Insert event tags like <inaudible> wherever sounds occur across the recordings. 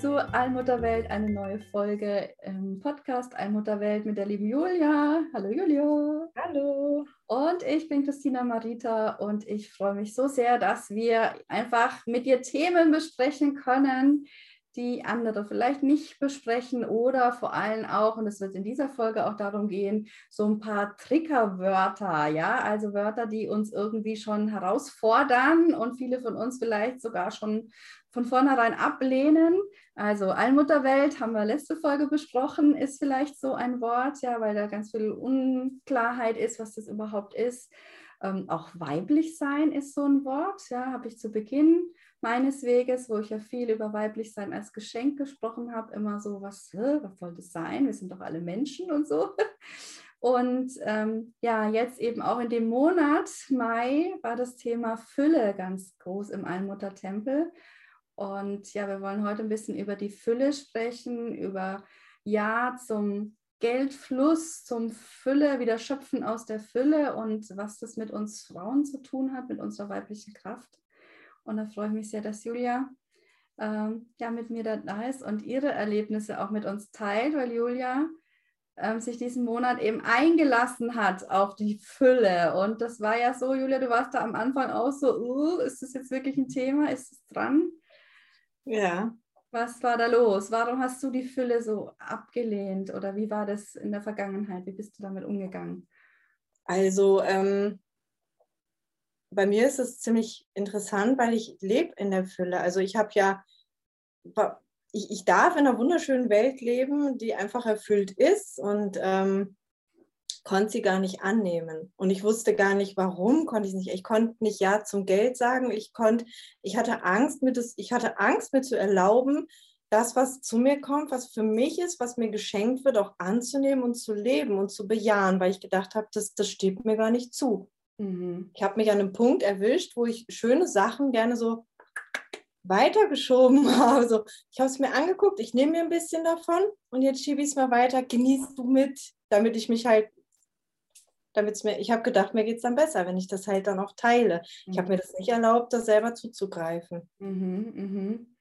Zu Allmutterwelt, eine neue Folge im Podcast Allmutterwelt mit der lieben Julia. Hallo Julia. Hallo. Und ich bin Christina Marita und ich freue mich so sehr, dass wir einfach mit dir Themen besprechen können, die andere vielleicht nicht besprechen oder vor allem auch, und es wird in dieser Folge auch darum gehen, so ein paar Triggerwörter, ja, also Wörter, die uns irgendwie schon herausfordern und viele von uns vielleicht sogar schon von vornherein ablehnen. Also Allmutterwelt haben wir letzte Folge besprochen, ist vielleicht so ein Wort, ja, weil da ganz viel Unklarheit ist, was das überhaupt ist. Ähm, auch weiblich sein ist so ein Wort, ja, habe ich zu Beginn meines Weges, wo ich ja viel über weiblich sein als Geschenk gesprochen habe, immer so, was, was soll das sein? Wir sind doch alle Menschen und so. <laughs> Und ähm, ja, jetzt eben auch in dem Monat Mai war das Thema Fülle ganz groß im Allmuttertempel. Und ja, wir wollen heute ein bisschen über die Fülle sprechen, über Ja zum Geldfluss, zum Fülle, wieder schöpfen aus der Fülle und was das mit uns Frauen zu tun hat, mit unserer weiblichen Kraft. Und da freue ich mich sehr, dass Julia ähm, ja mit mir da ist und ihre Erlebnisse auch mit uns teilt, weil Julia ähm, sich diesen Monat eben eingelassen hat auf die Fülle. Und das war ja so, Julia, du warst da am Anfang auch so, uh, ist das jetzt wirklich ein Thema? Ist es dran? Ja. Was war da los? Warum hast du die Fülle so abgelehnt oder wie war das in der Vergangenheit? Wie bist du damit umgegangen? Also ähm, bei mir ist es ziemlich interessant, weil ich lebe in der Fülle. Also ich habe ja, ich, ich darf in einer wunderschönen Welt leben, die einfach erfüllt ist und ähm, konnte sie gar nicht annehmen. Und ich wusste gar nicht, warum konnte ich nicht. Ich konnte nicht Ja zum Geld sagen. Ich konnte, ich hatte Angst, mir das, ich hatte Angst, mir zu erlauben, das, was zu mir kommt, was für mich ist, was mir geschenkt wird, auch anzunehmen und zu leben und zu bejahen, weil ich gedacht habe, das, das steht mir gar nicht zu. Mhm. Ich habe mich an einem Punkt erwischt, wo ich schöne Sachen gerne so weitergeschoben <laughs> habe. So, ich habe es mir angeguckt, ich nehme mir ein bisschen davon und jetzt schiebe ich es mal weiter, genießt du mit, damit ich mich halt damit es mir, ich habe gedacht, mir geht es dann besser, wenn ich das halt dann auch teile. Mhm. Ich habe mir das nicht erlaubt, da selber zuzugreifen. Mhm, mhm.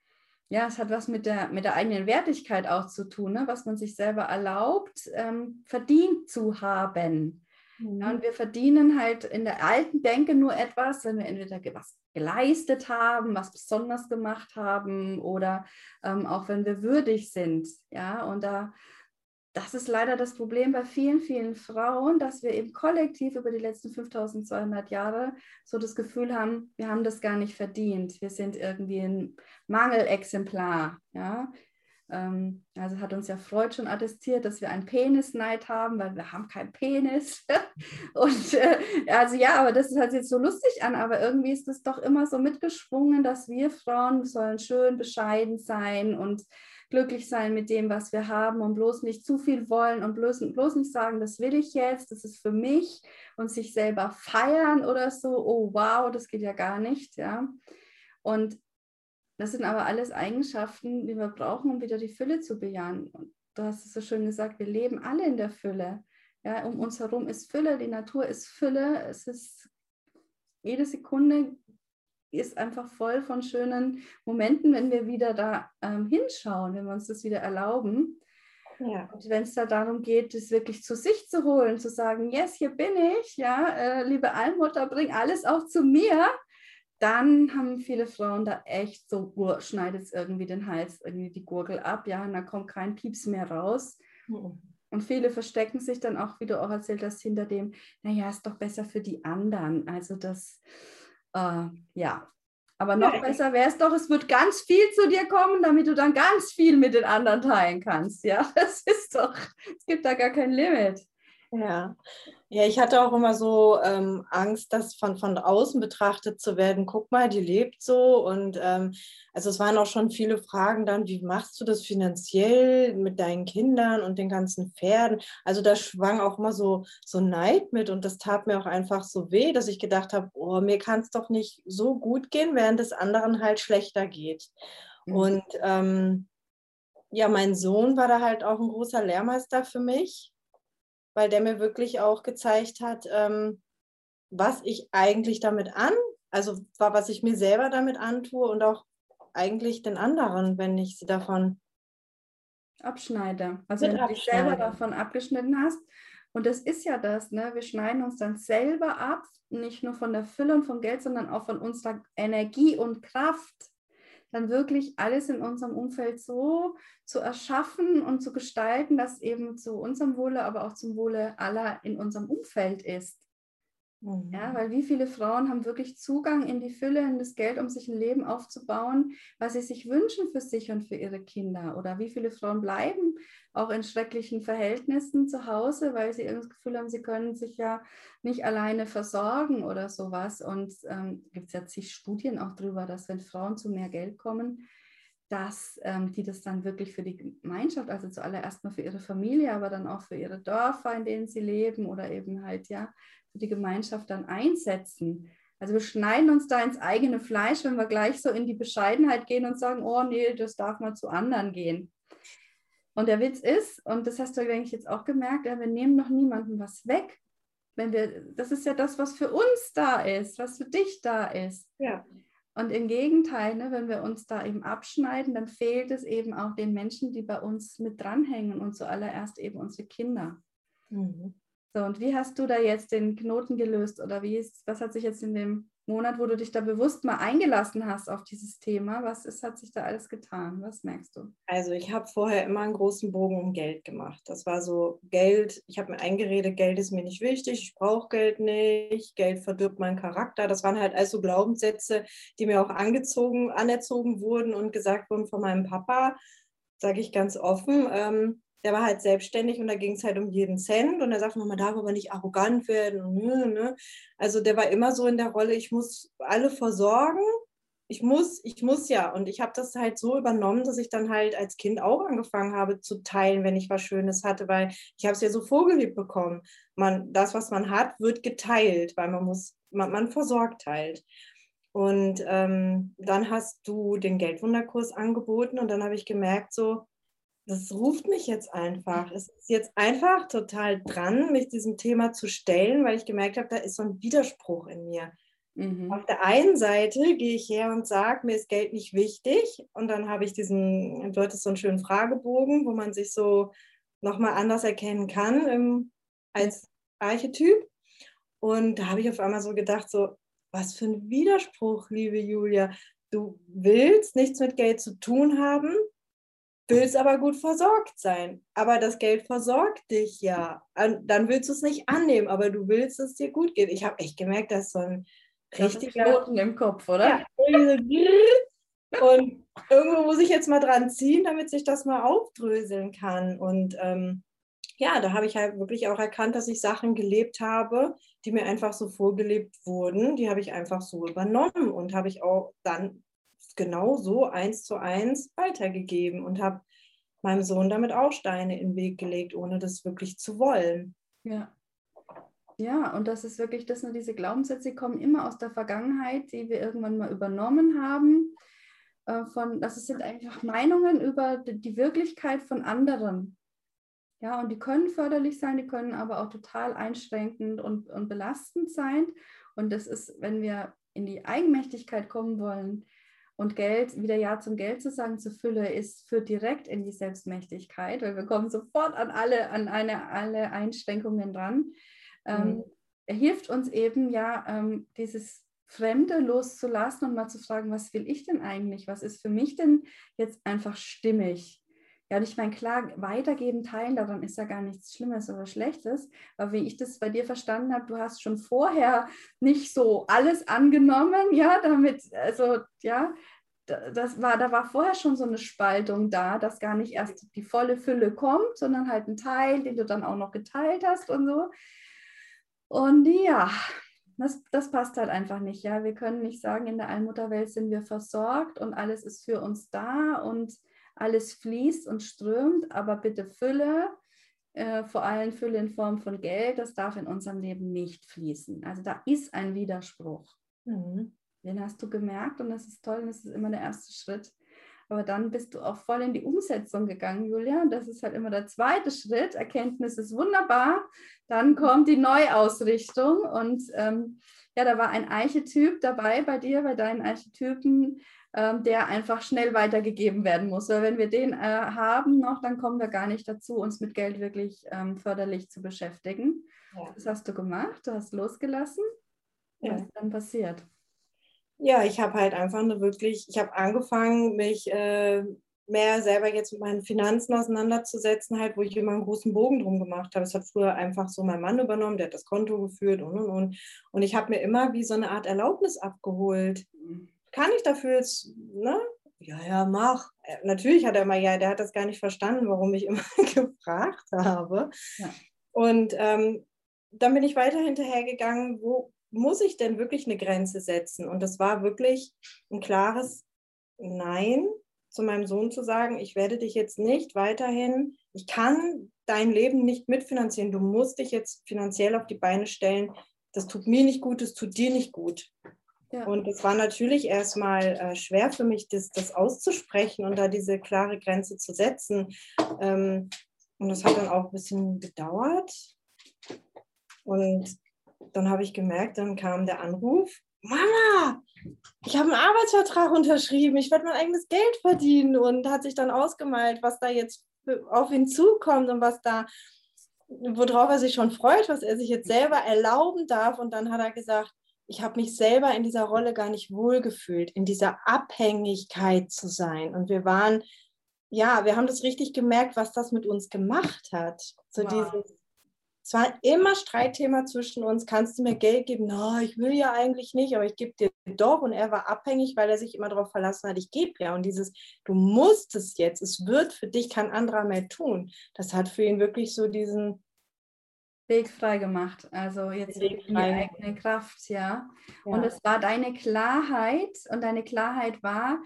Ja, es hat was mit der, mit der eigenen Wertigkeit auch zu tun, ne? was man sich selber erlaubt, ähm, verdient zu haben. Mhm. Ja, und wir verdienen halt in der alten Denke nur etwas, wenn wir entweder was geleistet haben, was besonders gemacht haben oder ähm, auch wenn wir würdig sind. Ja, und da das ist leider das Problem bei vielen, vielen Frauen, dass wir eben kollektiv über die letzten 5200 Jahre so das Gefühl haben, wir haben das gar nicht verdient. Wir sind irgendwie ein Mangelexemplar. Ja? Ähm, also hat uns ja Freud schon attestiert, dass wir einen Penisneid haben, weil wir haben keinen Penis. <laughs> Und äh, also ja, aber das hört sich jetzt so lustig an, aber irgendwie ist es doch immer so mitgeschwungen, dass wir Frauen sollen schön bescheiden sein und glücklich sein mit dem, was wir haben und bloß nicht zu viel wollen und bloß, bloß nicht sagen, das will ich jetzt, das ist für mich und sich selber feiern oder so, oh wow, das geht ja gar nicht, ja. Und das sind aber alles Eigenschaften, die wir brauchen, um wieder die Fülle zu bejahen. Und du hast es so schön gesagt, wir leben alle in der Fülle. Ja, um uns herum ist Fülle, die Natur ist Fülle, es ist jede Sekunde ist einfach voll von schönen Momenten, wenn wir wieder da ähm, hinschauen, wenn wir uns das wieder erlauben. Ja. Und wenn es da darum geht, es wirklich zu sich zu holen, zu sagen, yes, hier bin ich, ja, äh, liebe Allmutter, bring alles auch zu mir, dann haben viele Frauen da echt so, oh, schneidet es irgendwie den Hals, irgendwie die Gurgel ab, ja, und da kommt kein Pieps mehr raus. Mhm. Und viele verstecken sich dann auch, wie du auch erzählt hast, hinter dem, naja, ist doch besser für die anderen. Also das, äh, ja, aber noch ja. besser wäre es doch, es wird ganz viel zu dir kommen, damit du dann ganz viel mit den anderen teilen kannst. Ja, <laughs> das ist doch, es gibt da gar kein Limit. Ja. ja, ich hatte auch immer so ähm, Angst, das von, von außen betrachtet zu werden. Guck mal, die lebt so. Und ähm, also es waren auch schon viele Fragen dann, wie machst du das finanziell mit deinen Kindern und den ganzen Pferden? Also da schwang auch immer so, so Neid mit und das tat mir auch einfach so weh, dass ich gedacht habe, oh, mir kann es doch nicht so gut gehen, während es anderen halt schlechter geht. Mhm. Und ähm, ja, mein Sohn war da halt auch ein großer Lehrmeister für mich weil der mir wirklich auch gezeigt hat, ähm, was ich eigentlich damit an, also was ich mir selber damit antue und auch eigentlich den anderen, wenn ich sie davon abschneide. Also wenn du dich selber davon abgeschnitten hast. Und das ist ja das, ne? Wir schneiden uns dann selber ab, nicht nur von der Fülle und vom Geld, sondern auch von unserer Energie und Kraft dann wirklich alles in unserem Umfeld so zu erschaffen und zu gestalten, dass eben zu unserem Wohle, aber auch zum Wohle aller in unserem Umfeld ist. Mhm. Ja, weil wie viele Frauen haben wirklich Zugang in die Fülle, in das Geld, um sich ein Leben aufzubauen, was sie sich wünschen für sich und für ihre Kinder? Oder wie viele Frauen bleiben auch in schrecklichen Verhältnissen zu Hause, weil sie das Gefühl haben, sie können sich ja nicht alleine versorgen oder sowas. Und ähm, gibt es ja zig Studien auch darüber, dass wenn Frauen zu mehr Geld kommen, dass ähm, die das dann wirklich für die Gemeinschaft, also zuallererst mal für ihre Familie, aber dann auch für ihre Dörfer, in denen sie leben oder eben halt ja für die Gemeinschaft dann einsetzen. Also wir schneiden uns da ins eigene Fleisch, wenn wir gleich so in die Bescheidenheit gehen und sagen, oh nee, das darf mal zu anderen gehen. Und der Witz ist, und das hast du, denke ich, jetzt auch gemerkt, ja, wir nehmen noch niemandem was weg. Wenn wir, das ist ja das, was für uns da ist, was für dich da ist. Ja. Und im Gegenteil, ne, wenn wir uns da eben abschneiden, dann fehlt es eben auch den Menschen, die bei uns mit dranhängen und zuallererst eben unsere Kinder. Mhm. So, und wie hast du da jetzt den Knoten gelöst oder wie ist, was hat sich jetzt in dem Monat, wo du dich da bewusst mal eingelassen hast auf dieses Thema, was ist, hat sich da alles getan? Was merkst du? Also ich habe vorher immer einen großen Bogen um Geld gemacht. Das war so Geld, ich habe mir eingeredet, Geld ist mir nicht wichtig, ich brauche Geld nicht, Geld verdirbt meinen Charakter. Das waren halt also Glaubenssätze, die mir auch angezogen, anerzogen wurden und gesagt wurden von meinem Papa, sage ich ganz offen. Ähm, der war halt selbstständig und da ging es halt um jeden Cent und er sagt, man darf aber nicht arrogant werden. Ne. Also der war immer so in der Rolle, ich muss alle versorgen, ich muss, ich muss ja. Und ich habe das halt so übernommen, dass ich dann halt als Kind auch angefangen habe zu teilen, wenn ich was Schönes hatte, weil ich habe es ja so vorgelebt bekommen. Man, das, was man hat, wird geteilt, weil man muss, man, man versorgt halt. Und ähm, dann hast du den Geldwunderkurs angeboten und dann habe ich gemerkt, so, das ruft mich jetzt einfach. Es ist jetzt einfach total dran, mich diesem Thema zu stellen, weil ich gemerkt habe, da ist so ein Widerspruch in mir. Mhm. Auf der einen Seite gehe ich her und sage, mir ist Geld nicht wichtig. Und dann habe ich diesen, du hattest so einen schönen Fragebogen, wo man sich so nochmal anders erkennen kann ähm, als Archetyp. Und da habe ich auf einmal so gedacht, so, was für ein Widerspruch, liebe Julia. Du willst nichts mit Geld zu tun haben, willst aber gut versorgt sein. Aber das Geld versorgt dich ja. Dann willst du es nicht annehmen, aber du willst, dass es dir gut geht. Ich habe echt gemerkt, dass so ein richtiger Knoten im Kopf, oder? Ja, und irgendwo muss ich jetzt mal dran ziehen, damit sich das mal aufdröseln kann. Und ähm, ja, da habe ich halt wirklich auch erkannt, dass ich Sachen gelebt habe, die mir einfach so vorgelebt wurden. Die habe ich einfach so übernommen und habe ich auch dann genau so eins zu eins weitergegeben und habe meinem Sohn damit auch Steine in den Weg gelegt, ohne das wirklich zu wollen. Ja. Ja, und das ist wirklich, das nur diese Glaubenssätze kommen immer aus der Vergangenheit, die wir irgendwann mal übernommen haben. Äh, von, das sind einfach Meinungen über die Wirklichkeit von anderen. Ja, und die können förderlich sein, die können aber auch total einschränkend und, und belastend sein. Und das ist, wenn wir in die Eigenmächtigkeit kommen wollen, und Geld, wieder Ja zum Geld zu sagen, zur Fülle, ist, führt direkt in die Selbstmächtigkeit, weil wir kommen sofort an alle, an eine, alle Einschränkungen dran. Ähm, mhm. Ähm, er hilft uns eben ja, ähm, dieses Fremde loszulassen und mal zu fragen, was will ich denn eigentlich? Was ist für mich denn jetzt einfach stimmig? Ja, und ich meine, klar, weitergeben, teilen, daran ist ja gar nichts Schlimmes oder Schlechtes. Aber wie ich das bei dir verstanden habe, du hast schon vorher nicht so alles angenommen, ja, damit, also, ja, das war, da war vorher schon so eine Spaltung da, dass gar nicht erst die volle Fülle kommt, sondern halt ein Teil, den du dann auch noch geteilt hast und so. Und ja, das, das passt halt einfach nicht. Ja, wir können nicht sagen, in der Allmutterwelt sind wir versorgt und alles ist für uns da und alles fließt und strömt, aber bitte Fülle, äh, vor allem Fülle in Form von Geld, das darf in unserem Leben nicht fließen. Also da ist ein Widerspruch. Mhm. Den hast du gemerkt und das ist toll und das ist immer der erste Schritt. Aber dann bist du auch voll in die Umsetzung gegangen, Julia. Und das ist halt immer der zweite Schritt. Erkenntnis ist wunderbar. Dann kommt die Neuausrichtung. Und ähm, ja, da war ein Eichetyp dabei bei dir, bei deinen Eichetypen, ähm, der einfach schnell weitergegeben werden muss. Weil wenn wir den äh, haben noch, dann kommen wir gar nicht dazu, uns mit Geld wirklich ähm, förderlich zu beschäftigen. Ja. Das hast du gemacht, du hast losgelassen. Ja. Was ist dann passiert? Ja, ich habe halt einfach eine wirklich, ich habe angefangen, mich äh, mehr selber jetzt mit meinen Finanzen auseinanderzusetzen, halt, wo ich immer einen großen Bogen drum gemacht habe. Es hat früher einfach so mein Mann übernommen, der hat das Konto geführt und und und. Und ich habe mir immer wie so eine Art Erlaubnis abgeholt. Kann ich dafür jetzt, ne? Ja, ja, mach. Äh, natürlich hat er immer, ja, der hat das gar nicht verstanden, warum ich immer <laughs> gefragt habe. Ja. Und ähm, dann bin ich weiter hinterhergegangen, wo, muss ich denn wirklich eine Grenze setzen? Und das war wirklich ein klares Nein zu meinem Sohn zu sagen, ich werde dich jetzt nicht weiterhin, ich kann dein Leben nicht mitfinanzieren, du musst dich jetzt finanziell auf die Beine stellen, das tut mir nicht gut, das tut dir nicht gut. Ja. Und es war natürlich erstmal äh, schwer für mich, das, das auszusprechen und da diese klare Grenze zu setzen. Ähm, und das hat dann auch ein bisschen gedauert. Und dann habe ich gemerkt, dann kam der Anruf, Mama, ich habe einen Arbeitsvertrag unterschrieben, ich werde mein eigenes Geld verdienen und hat sich dann ausgemalt, was da jetzt auf ihn zukommt und was da, worauf er sich schon freut, was er sich jetzt selber erlauben darf. Und dann hat er gesagt, ich habe mich selber in dieser Rolle gar nicht wohlgefühlt, in dieser Abhängigkeit zu sein. Und wir waren, ja, wir haben das richtig gemerkt, was das mit uns gemacht hat. So wow. dieses, es war immer Streitthema zwischen uns, kannst du mir Geld geben? No, ich will ja eigentlich nicht, aber ich gebe dir doch. Und er war abhängig, weil er sich immer darauf verlassen hat, ich gebe ja. Und dieses, du musst es jetzt, es wird für dich kein anderer mehr tun. Das hat für ihn wirklich so diesen Weg frei gemacht. Also jetzt Weg die eigene Kraft, ja. ja. Und es war deine Klarheit und deine Klarheit war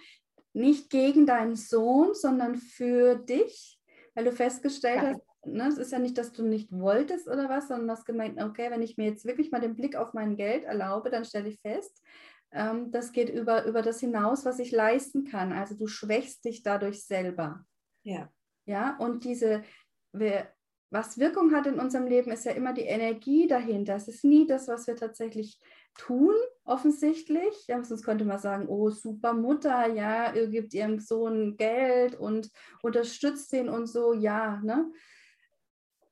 nicht gegen deinen Sohn, sondern für dich, weil du festgestellt ja. hast, ne, es ist ja nicht, dass du nicht wolltest oder was, sondern du hast gemeint, okay, wenn ich mir jetzt wirklich mal den Blick auf mein Geld erlaube, dann stelle ich fest, ähm, das geht über, über das hinaus, was ich leisten kann. Also du schwächst dich dadurch selber. Ja. Ja, und diese, wir, was Wirkung hat in unserem Leben, ist ja immer die Energie dahinter. Es ist nie das, was wir tatsächlich tun, offensichtlich. Ja, sonst könnte man sagen, oh, super Mutter, ja, ihr gibt ihrem Sohn Geld und unterstützt ihn und so, ja, ne?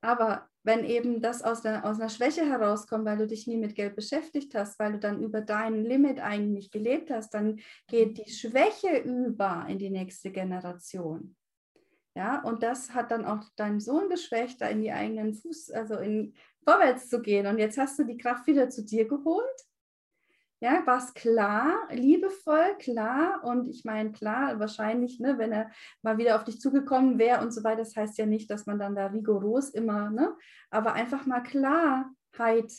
Aber wenn eben das aus, der, aus einer Schwäche herauskommt, weil du dich nie mit Geld beschäftigt hast, weil du dann über dein Limit eigentlich gelebt hast, dann geht die Schwäche über in die nächste Generation. Ja, und das hat dann auch deinen Sohn geschwächt, da in die eigenen Fuß, also in vorwärts zu gehen. Und jetzt hast du die Kraft wieder zu dir geholt ja, war es klar, liebevoll, klar. Und ich meine, klar, wahrscheinlich, ne, wenn er mal wieder auf dich zugekommen wäre und so weiter, das heißt ja nicht, dass man dann da rigoros immer, ne, aber einfach mal Klarheit,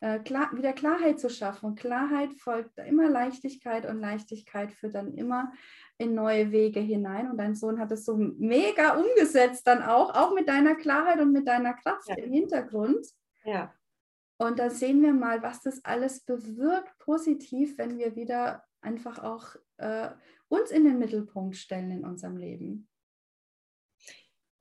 äh, klar, wieder Klarheit zu schaffen. Und Klarheit folgt immer Leichtigkeit und Leichtigkeit führt dann immer in neue Wege hinein. Und dein Sohn hat es so mega umgesetzt dann auch, auch mit deiner Klarheit und mit deiner Kraft ja. im Hintergrund. Ja. Und da sehen wir mal, was das alles bewirkt positiv, wenn wir wieder einfach auch äh, uns in den Mittelpunkt stellen in unserem Leben.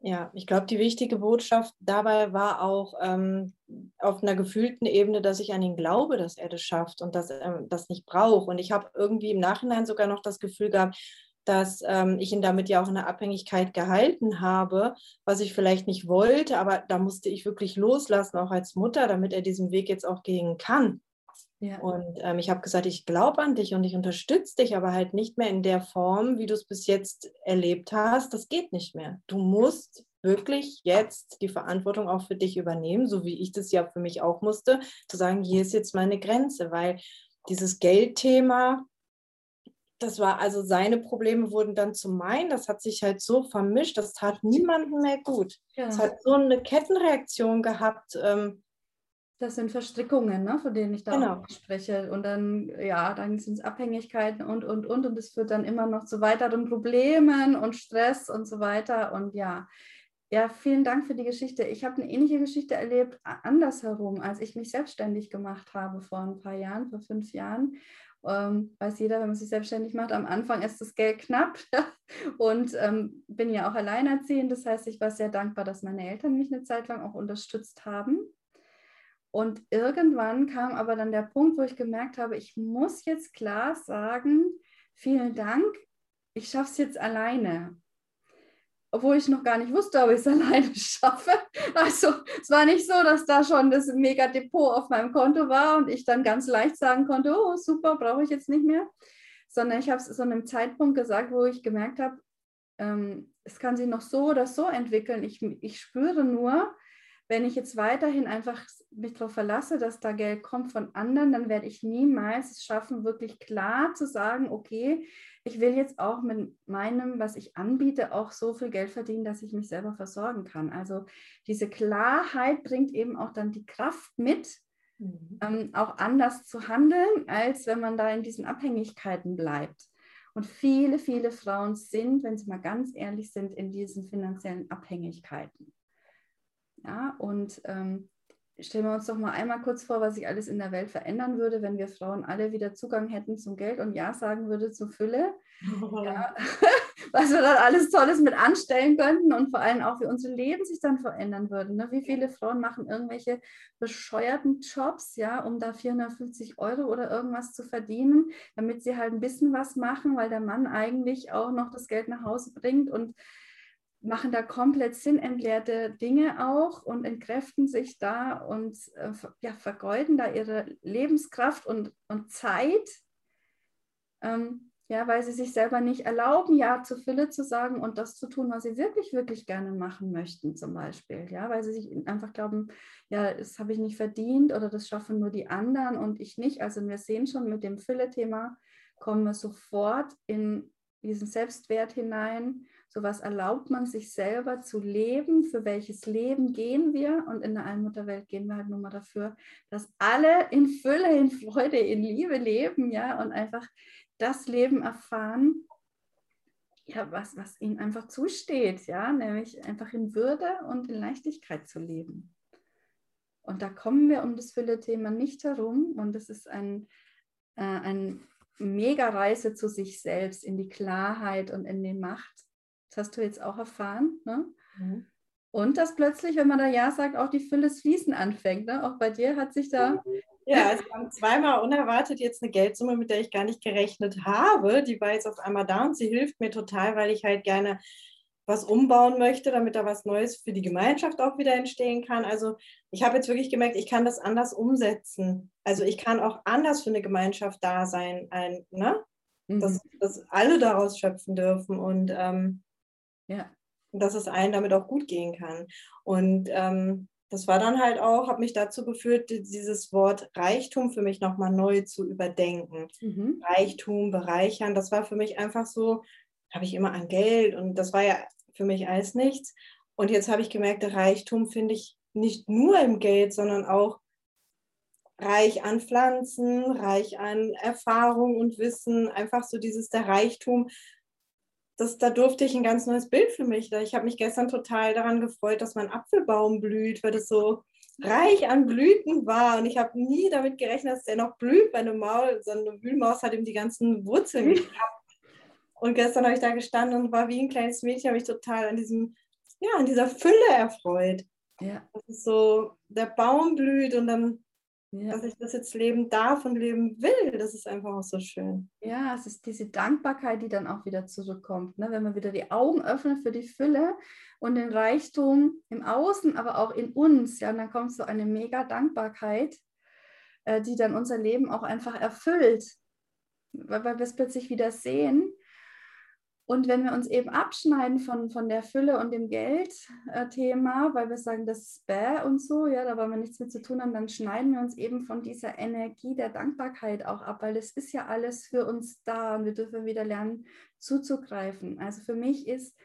Ja, ich glaube, die wichtige Botschaft dabei war auch ähm, auf einer gefühlten Ebene, dass ich an ihn glaube, dass er das schafft und dass er das nicht braucht. Und ich habe irgendwie im Nachhinein sogar noch das Gefühl gehabt, dass ähm, ich ihn damit ja auch in der Abhängigkeit gehalten habe, was ich vielleicht nicht wollte, aber da musste ich wirklich loslassen, auch als Mutter, damit er diesen Weg jetzt auch gehen kann. Ja. Und ähm, ich habe gesagt, ich glaube an dich und ich unterstütze dich, aber halt nicht mehr in der Form, wie du es bis jetzt erlebt hast. Das geht nicht mehr. Du musst wirklich jetzt die Verantwortung auch für dich übernehmen, so wie ich das ja für mich auch musste, zu sagen, hier ist jetzt meine Grenze, weil dieses Geldthema, das war also seine Probleme wurden dann zu meinen. Das hat sich halt so vermischt, das tat niemandem mehr gut. Ja. Es hat so eine Kettenreaktion gehabt. Ähm, das sind Verstrickungen, ne, von denen ich da genau. auch spreche. Und dann, ja, dann sind es Abhängigkeiten und, und, und. Und es führt dann immer noch zu weiteren Problemen und Stress und so weiter. Und ja, ja, vielen Dank für die Geschichte. Ich habe eine ähnliche Geschichte erlebt, andersherum, als ich mich selbstständig gemacht habe vor ein paar Jahren, vor fünf Jahren. Ähm, weiß jeder, wenn man sich selbstständig macht, am Anfang ist das Geld knapp <laughs> und ähm, bin ja auch alleinerziehend. Das heißt, ich war sehr dankbar, dass meine Eltern mich eine Zeit lang auch unterstützt haben. Und irgendwann kam aber dann der Punkt, wo ich gemerkt habe, ich muss jetzt klar sagen, vielen Dank, ich schaffe es jetzt alleine obwohl ich noch gar nicht wusste, ob ich es <laughs> alleine schaffe. Also es war nicht so, dass da schon das Mega-Depot auf meinem Konto war und ich dann ganz leicht sagen konnte, oh super, brauche ich jetzt nicht mehr, sondern ich habe es so einem Zeitpunkt gesagt, wo ich gemerkt habe, ähm, es kann sich noch so oder so entwickeln. Ich, ich spüre nur, wenn ich jetzt weiterhin einfach mich darauf verlasse, dass da Geld kommt von anderen, dann werde ich niemals es schaffen, wirklich klar zu sagen, okay, ich will jetzt auch mit meinem, was ich anbiete, auch so viel Geld verdienen, dass ich mich selber versorgen kann. Also diese Klarheit bringt eben auch dann die Kraft mit, mhm. ähm, auch anders zu handeln, als wenn man da in diesen Abhängigkeiten bleibt. Und viele, viele Frauen sind, wenn sie mal ganz ehrlich sind, in diesen finanziellen Abhängigkeiten. Ja, und ähm, stellen wir uns doch mal einmal kurz vor, was sich alles in der Welt verändern würde, wenn wir Frauen alle wieder Zugang hätten zum Geld und Ja sagen würde zur Fülle. Oh. Ja, <laughs> <laughs> was wir dann alles Tolles mit anstellen könnten und vor allem auch wie unsere Leben sich dann verändern würden. Ne? Wie viele Frauen machen irgendwelche bescheuerten Jobs, ja, um da 450 Euro oder irgendwas zu verdienen, damit sie halt ein bisschen was machen, weil der Mann eigentlich auch noch das Geld nach Hause bringt und machen da komplett sinnentleerte Dinge auch und entkräften sich da und äh, ja, vergeuden da ihre Lebenskraft und, und Zeit, ähm, ja, weil sie sich selber nicht erlauben, Ja zu Fülle zu sagen und das zu tun, was sie wirklich, wirklich gerne machen möchten, zum Beispiel. Ja, weil sie sich einfach glauben, ja, das habe ich nicht verdient oder das schaffen nur die anderen und ich nicht. Also wir sehen schon mit dem Fülle-Thema kommen wir sofort in diesen Selbstwert hinein Sowas erlaubt man sich selber zu leben. Für welches Leben gehen wir? Und in der Allmutterwelt gehen wir halt nur mal dafür, dass alle in Fülle, in Freude, in Liebe leben, ja, und einfach das Leben erfahren, ja, was, was ihnen einfach zusteht, ja, nämlich einfach in Würde und in Leichtigkeit zu leben. Und da kommen wir um das Fülle-Thema nicht herum. Und das ist ein, äh, ein Mega-Reise zu sich selbst, in die Klarheit und in die Macht. Das hast du jetzt auch erfahren. Ne? Mhm. Und dass plötzlich, wenn man da Ja sagt, auch die Fülle Fließen anfängt. Ne? Auch bei dir hat sich da. Ja, es kam zweimal unerwartet jetzt eine Geldsumme, mit der ich gar nicht gerechnet habe. Die war jetzt auf einmal da und sie hilft mir total, weil ich halt gerne was umbauen möchte, damit da was Neues für die Gemeinschaft auch wieder entstehen kann. Also ich habe jetzt wirklich gemerkt, ich kann das anders umsetzen. Also ich kann auch anders für eine Gemeinschaft da sein, ein, ne? Mhm. dass, dass alle daraus schöpfen dürfen. Und ähm, ja. Dass es allen damit auch gut gehen kann. Und ähm, das war dann halt auch, hat mich dazu geführt, dieses Wort Reichtum für mich nochmal neu zu überdenken. Mhm. Reichtum, bereichern, das war für mich einfach so, habe ich immer an Geld und das war ja für mich alles nichts. Und jetzt habe ich gemerkt, der Reichtum finde ich nicht nur im Geld, sondern auch reich an Pflanzen, reich an Erfahrung und Wissen, einfach so dieses der Reichtum das, da durfte ich ein ganz neues Bild für mich. Ich habe mich gestern total daran gefreut, dass mein Apfelbaum blüht, weil das so reich an Blüten war. Und ich habe nie damit gerechnet, dass der noch blüht, weil eine, Maul, so eine Wühlmaus hat ihm die ganzen Wurzeln gekappt. Und gestern habe ich da gestanden und war wie ein kleines Mädchen, habe mich total an diesem, ja, an dieser Fülle erfreut. Ja. Das ist so, der Baum blüht und dann ja. dass ich das jetzt leben darf und leben will. Das ist einfach auch so schön. Ja, es ist diese Dankbarkeit, die dann auch wieder zurückkommt. Ne? Wenn man wieder die Augen öffnet für die Fülle und den Reichtum im Außen, aber auch in uns, ja, und dann kommt so eine mega Dankbarkeit, äh, die dann unser Leben auch einfach erfüllt, weil, weil wir es plötzlich wieder sehen. Und wenn wir uns eben abschneiden von, von der Fülle und dem Geldthema, äh, weil wir sagen, das ist bäh und so, ja, da wollen wir nichts mit zu tun haben, dann schneiden wir uns eben von dieser Energie der Dankbarkeit auch ab, weil das ist ja alles für uns da und wir dürfen wieder lernen zuzugreifen. Also für mich ist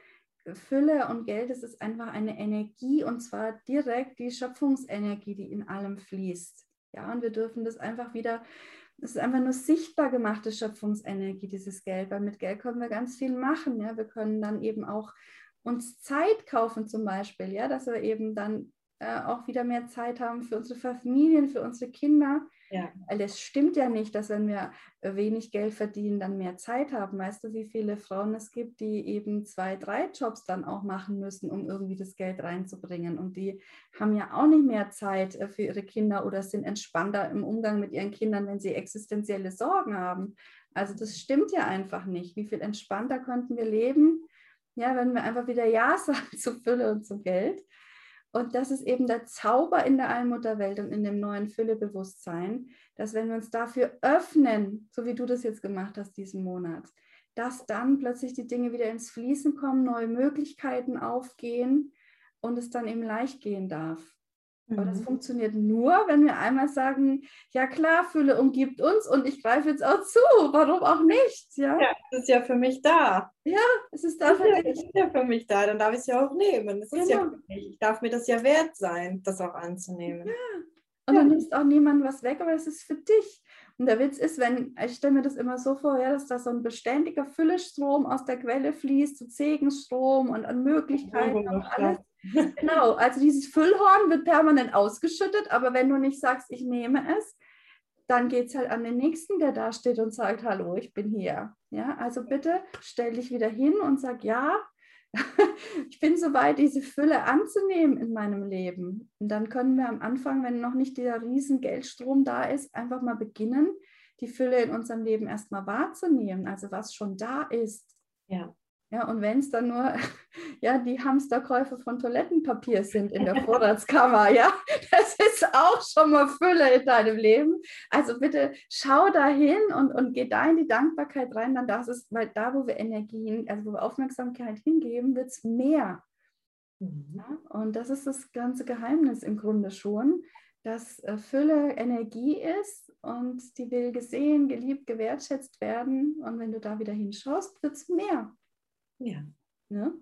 Fülle und Geld, es ist einfach eine Energie und zwar direkt die Schöpfungsenergie, die in allem fließt. Ja, und wir dürfen das einfach wieder es ist einfach nur sichtbar gemachte Schöpfungsenergie, dieses Geld, weil mit Geld können wir ganz viel machen. Ja? Wir können dann eben auch uns Zeit kaufen zum Beispiel, ja, dass wir eben dann äh, auch wieder mehr Zeit haben für unsere Familien, für unsere Kinder. Ja. Weil es stimmt ja nicht, dass wenn wir wenig Geld verdienen, dann mehr Zeit haben. Weißt du, wie viele Frauen es gibt, die eben zwei, drei Jobs dann auch machen müssen, um irgendwie das Geld reinzubringen. Und die haben ja auch nicht mehr Zeit äh, für ihre Kinder oder sind entspannter im Umgang mit ihren Kindern, wenn sie existenzielle Sorgen haben. Also das stimmt ja einfach nicht. Wie viel entspannter könnten wir leben, ja, wenn wir einfach wieder Ja <laughs> sagen zu Fülle und zu Geld. Und das ist eben der Zauber in der Allmutterwelt und in dem neuen Füllebewusstsein, dass wenn wir uns dafür öffnen, so wie du das jetzt gemacht hast diesen Monat, dass dann plötzlich die Dinge wieder ins Fließen kommen, neue Möglichkeiten aufgehen und es dann eben leicht gehen darf. Aber das mhm. funktioniert nur, wenn wir einmal sagen, ja klar, Fülle umgibt uns und ich greife jetzt auch zu. Warum auch nicht? Ja, ja es ist ja für mich da. Ja, es ist da für ja, dich. Es ist ja für mich da, dann darf ich es ja auch nehmen. Es genau. ist ja genau. für mich. Ich darf mir das ja wert sein, das auch anzunehmen. Ja. Und ja. dann nimmst auch niemand was weg, aber es ist für dich. Und der Witz ist, wenn, ich stelle mir das immer so vor, ja, dass da so ein beständiger Füllestrom aus der Quelle fließt, so Segensstrom und an Möglichkeiten und alles. Genau, also dieses Füllhorn wird permanent ausgeschüttet, aber wenn du nicht sagst, ich nehme es, dann geht es halt an den Nächsten, der da steht und sagt, hallo, ich bin hier. Ja, also bitte stell dich wieder hin und sag, ja, <laughs> ich bin soweit, diese Fülle anzunehmen in meinem Leben. Und dann können wir am Anfang, wenn noch nicht dieser riesen Geldstrom da ist, einfach mal beginnen, die Fülle in unserem Leben erstmal wahrzunehmen, also was schon da ist. Ja. Ja, und wenn es dann nur <laughs> ja, die Hamsterkäufe von Toilettenpapier sind in der Vorratskammer, ja, das ist auch schon mal Fülle in deinem Leben. Also bitte schau da hin und, und geh da in die Dankbarkeit rein, dann das ist, weil da, wo wir Energien, also wo wir Aufmerksamkeit hingeben, wird es mehr. Mhm. Ja, und das ist das ganze Geheimnis im Grunde schon, dass äh, Fülle Energie ist und die will gesehen, geliebt, gewertschätzt werden. Und wenn du da wieder hinschaust, wird es mehr. Ja. Ne?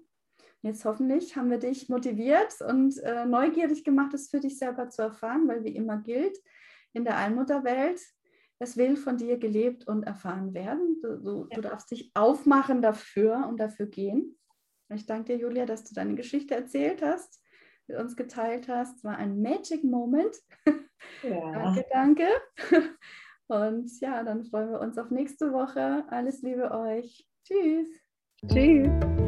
Jetzt hoffentlich haben wir dich motiviert und äh, neugierig gemacht, es für dich selber zu erfahren, weil wie immer gilt, in der Allmutterwelt, es will von dir gelebt und erfahren werden. Du, du, ja. du darfst dich aufmachen dafür und dafür gehen. Ich danke dir, Julia, dass du deine Geschichte erzählt hast, mit uns geteilt hast. Es war ein Magic Moment. Ja. <laughs> danke, danke. <laughs> Und ja, dann freuen wir uns auf nächste Woche. Alles Liebe euch. Tschüss. Tschüss.